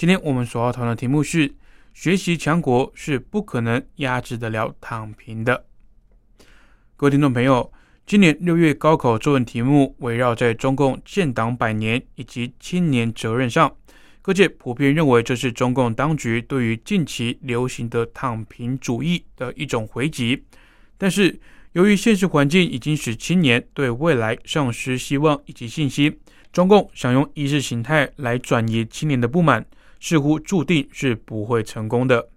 今天我们所要讨论的题目是：学习强国是不可能压制得了躺平的。各位听众朋友，今年六月高考作文题目围绕在中共建党百年以及青年责任上，各界普遍认为这是中共当局对于近期流行的躺平主义的一种回击，但是。由于现实环境已经使青年对未来丧失希望以及信心，中共想用意识形态来转移青年的不满，似乎注定是不会成功的。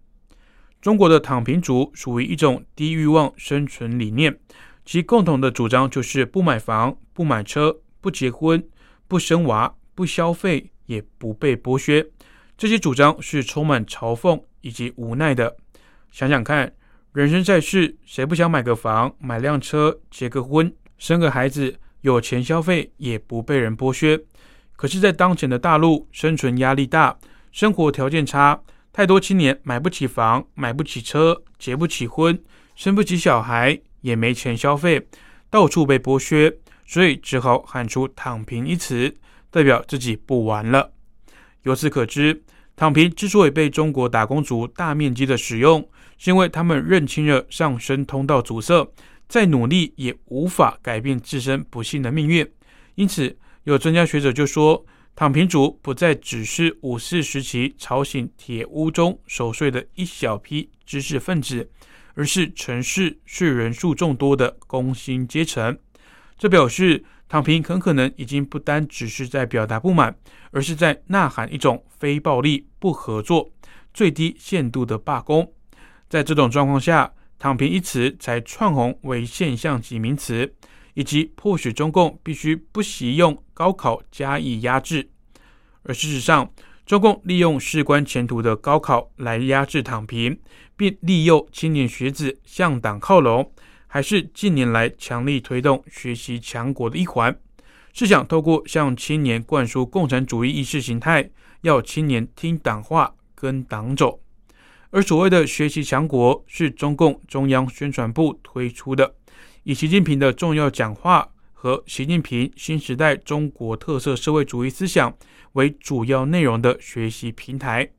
中国的躺平族属于一种低欲望生存理念，其共同的主张就是不买房、不买车、不结婚、不生娃、不消费，也不被剥削。这些主张是充满嘲讽以及无奈的。想想看。人生在世，谁不想买个房、买辆车、结个婚、生个孩子，有钱消费也不被人剥削？可是，在当前的大陆，生存压力大，生活条件差，太多青年买不起房、买不起车、结不起婚、生不起小孩，也没钱消费，到处被剥削，所以只好喊出“躺平”一词，代表自己不玩了。由此可知，躺平之所以被中国打工族大面积的使用，是因为他们认清了上升通道阻塞，再努力也无法改变自身不幸的命运。因此，有专家学者就说，躺平族不再只是五四时期吵醒铁屋中守睡的一小批知识分子，而是城市是人数众多的工薪阶层。这表示，躺平很可能已经不单只是在表达不满，而是在呐喊一种非暴力、不合作、最低限度的罢工。在这种状况下，“躺平”一词才窜红为现象级名词，以及迫使中共必须不惜用高考加以压制。而事实上，中共利用事关前途的高考来压制躺平，并利诱青年学子向党靠拢，还是近年来强力推动学习强国的一环，是想透过向青年灌输共产主义意识形态，要青年听党话，跟党走。而所谓的学习强国是中共中央宣传部推出的，以习近平的重要讲话和习近平新时代中国特色社会主义思想为主要内容的学习平台。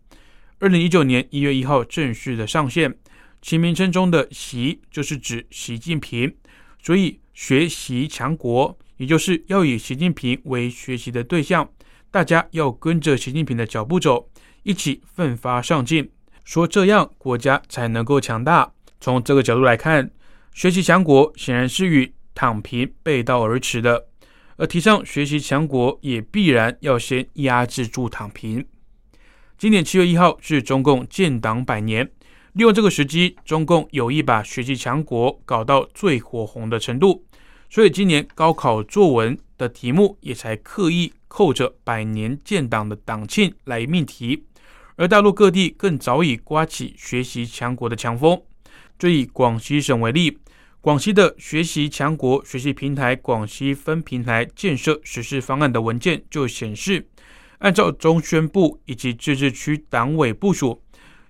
二零一九年一月一号正式的上线，其名称中的“习”就是指习近平，所以学习强国也就是要以习近平为学习的对象，大家要跟着习近平的脚步走，一起奋发上进。说这样国家才能够强大。从这个角度来看，学习强国显然是与躺平背道而驰的。而提倡学习强国，也必然要先压制住躺平。今年七月一号是中共建党百年，利用这个时机，中共有意把学习强国搞到最火红的程度，所以今年高考作文的题目也才刻意扣着百年建党的党庆来命题。而大陆各地更早已刮起学习强国的强风。就以广西省为例，广西的学习强国学习平台广西分平台建设实施方案的文件就显示，按照中宣部以及自治区党委部署，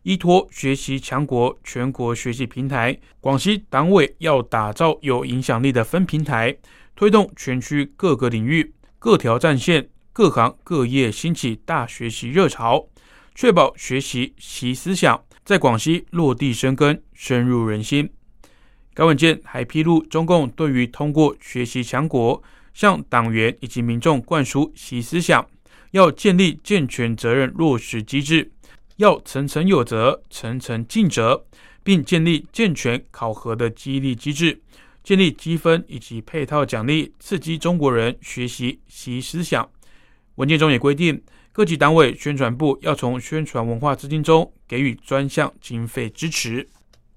依托学习强国全国学习平台，广西党委要打造有影响力的分平台，推动全区各个领域、各条战线、各行各业兴起大学习热潮。确保学习习思想在广西落地生根、深入人心。该文件还披露，中共对于通过学习强国向党员以及民众灌输习思想，要建立健全责任落实机制，要层层有责、层层尽责，并建立健全考核的激励机制，建立积分以及配套奖励，刺激中国人学习习思想。文件中也规定。各级党委宣传部要从宣传文化资金中给予专项经费支持。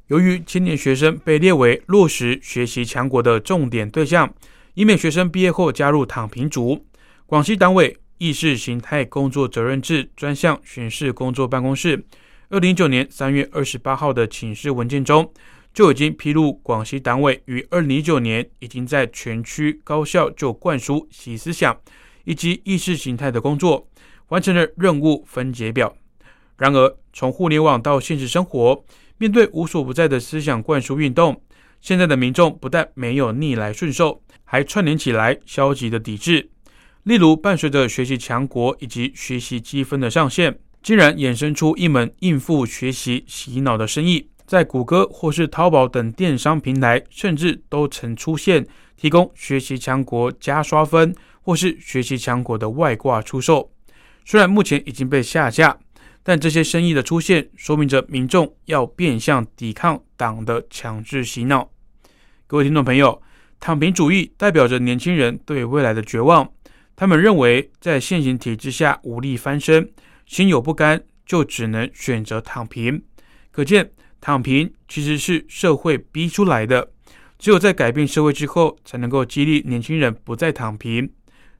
由于青年学生被列为落实学习强国的重点对象，以免学生毕业后加入躺平族，广西党委意识形态工作责任制专项巡视工作办公室，二零一九年三月二十八号的请示文件中，就已经披露广西党委于二零一九年已经在全区高校就灌输习思想以及意识形态的工作，完成了任务分解表。然而，从互联网到现实生活，面对无所不在的思想灌输运动，现在的民众不但没有逆来顺受，还串联起来消极的抵制。例如，伴随着学习强国以及学习积分的上线，竟然衍生出一门应付学习洗脑的生意，在谷歌或是淘宝等电商平台，甚至都曾出现提供学习强国加刷分或是学习强国的外挂出售。虽然目前已经被下架，但这些生意的出现，说明着民众要变相抵抗党的强制洗脑。各位听众朋友，躺平主义代表着年轻人对未来的绝望。他们认为，在现行体制下无力翻身，心有不甘，就只能选择躺平。可见，躺平其实是社会逼出来的。只有在改变社会之后，才能够激励年轻人不再躺平。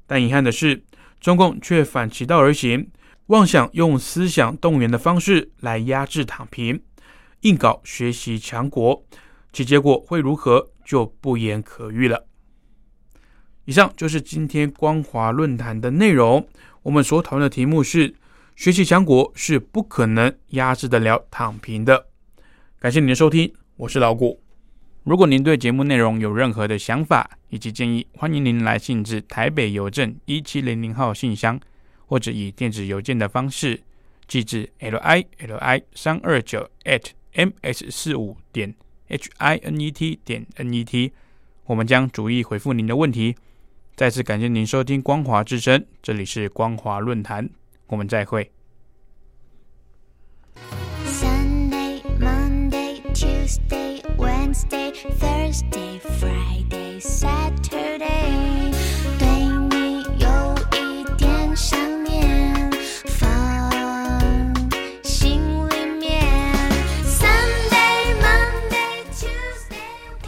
但遗憾的是，中共却反其道而行，妄想用思想动员的方式来压制躺平，硬搞学习强国，其结果会如何，就不言可喻了。以上就是今天光华论坛的内容。我们所讨论的题目是：学习强国是不可能压制得了躺平的。感谢您的收听，我是老谷。如果您对节目内容有任何的想法以及建议，欢迎您来信至台北邮政一七零零号信箱，或者以电子邮件的方式寄至 l i l i 三二九 at m s 四五点 h i n e t 点 n e t，我们将逐一回复您的问题。再次感谢您收听光华之声，这里是光华论坛，我们再会。Sunday, Monday, Tuesday, Wednesday, Thursday, Friday, Saturday，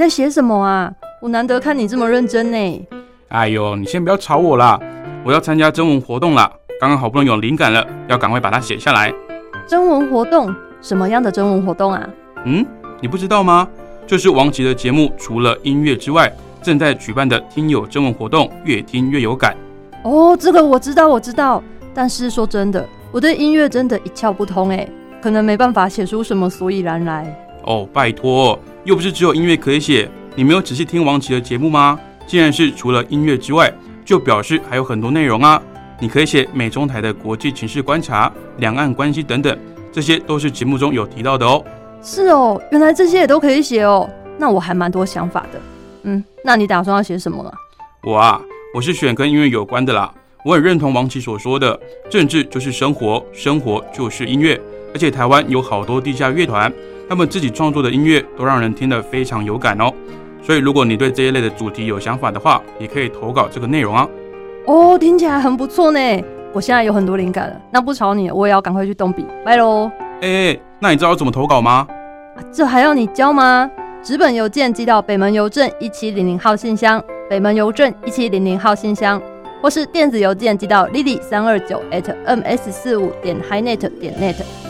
在写什么啊？我难得看你这么认真呢。哎呦，你先不要吵我啦！我要参加征文活动啦，刚刚好不容易有灵感了，要赶快把它写下来。征文活动？什么样的征文活动啊？嗯，你不知道吗？就是王琦的节目，除了音乐之外，正在举办的听友征文活动，越听越有感。哦，这个我知道，我知道。但是说真的，我对音乐真的一窍不通哎，可能没办法写出什么所以然来。哦，拜托，又不是只有音乐可以写。你没有仔细听王琦的节目吗？既然是除了音乐之外，就表示还有很多内容啊！你可以写美中台的国际情势观察、两岸关系等等，这些都是节目中有提到的哦。是哦，原来这些也都可以写哦。那我还蛮多想法的。嗯，那你打算要写什么啊？我啊，我是选跟音乐有关的啦。我很认同王琦所说的，政治就是生活，生活就是音乐。而且台湾有好多地下乐团，他们自己创作的音乐都让人听得非常有感哦。所以，如果你对这一类的主题有想法的话，也可以投稿这个内容啊。哦，听起来很不错呢。我现在有很多灵感了，那不吵你，我也要赶快去动笔，拜喽。哎，那你知道怎么投稿吗？这还要你教吗？纸本邮件寄到北门邮政一七零零号信箱，北门邮政一七零零号信箱，或是电子邮件寄到 lily 三二九 at ms 四五点 highnet 点 net。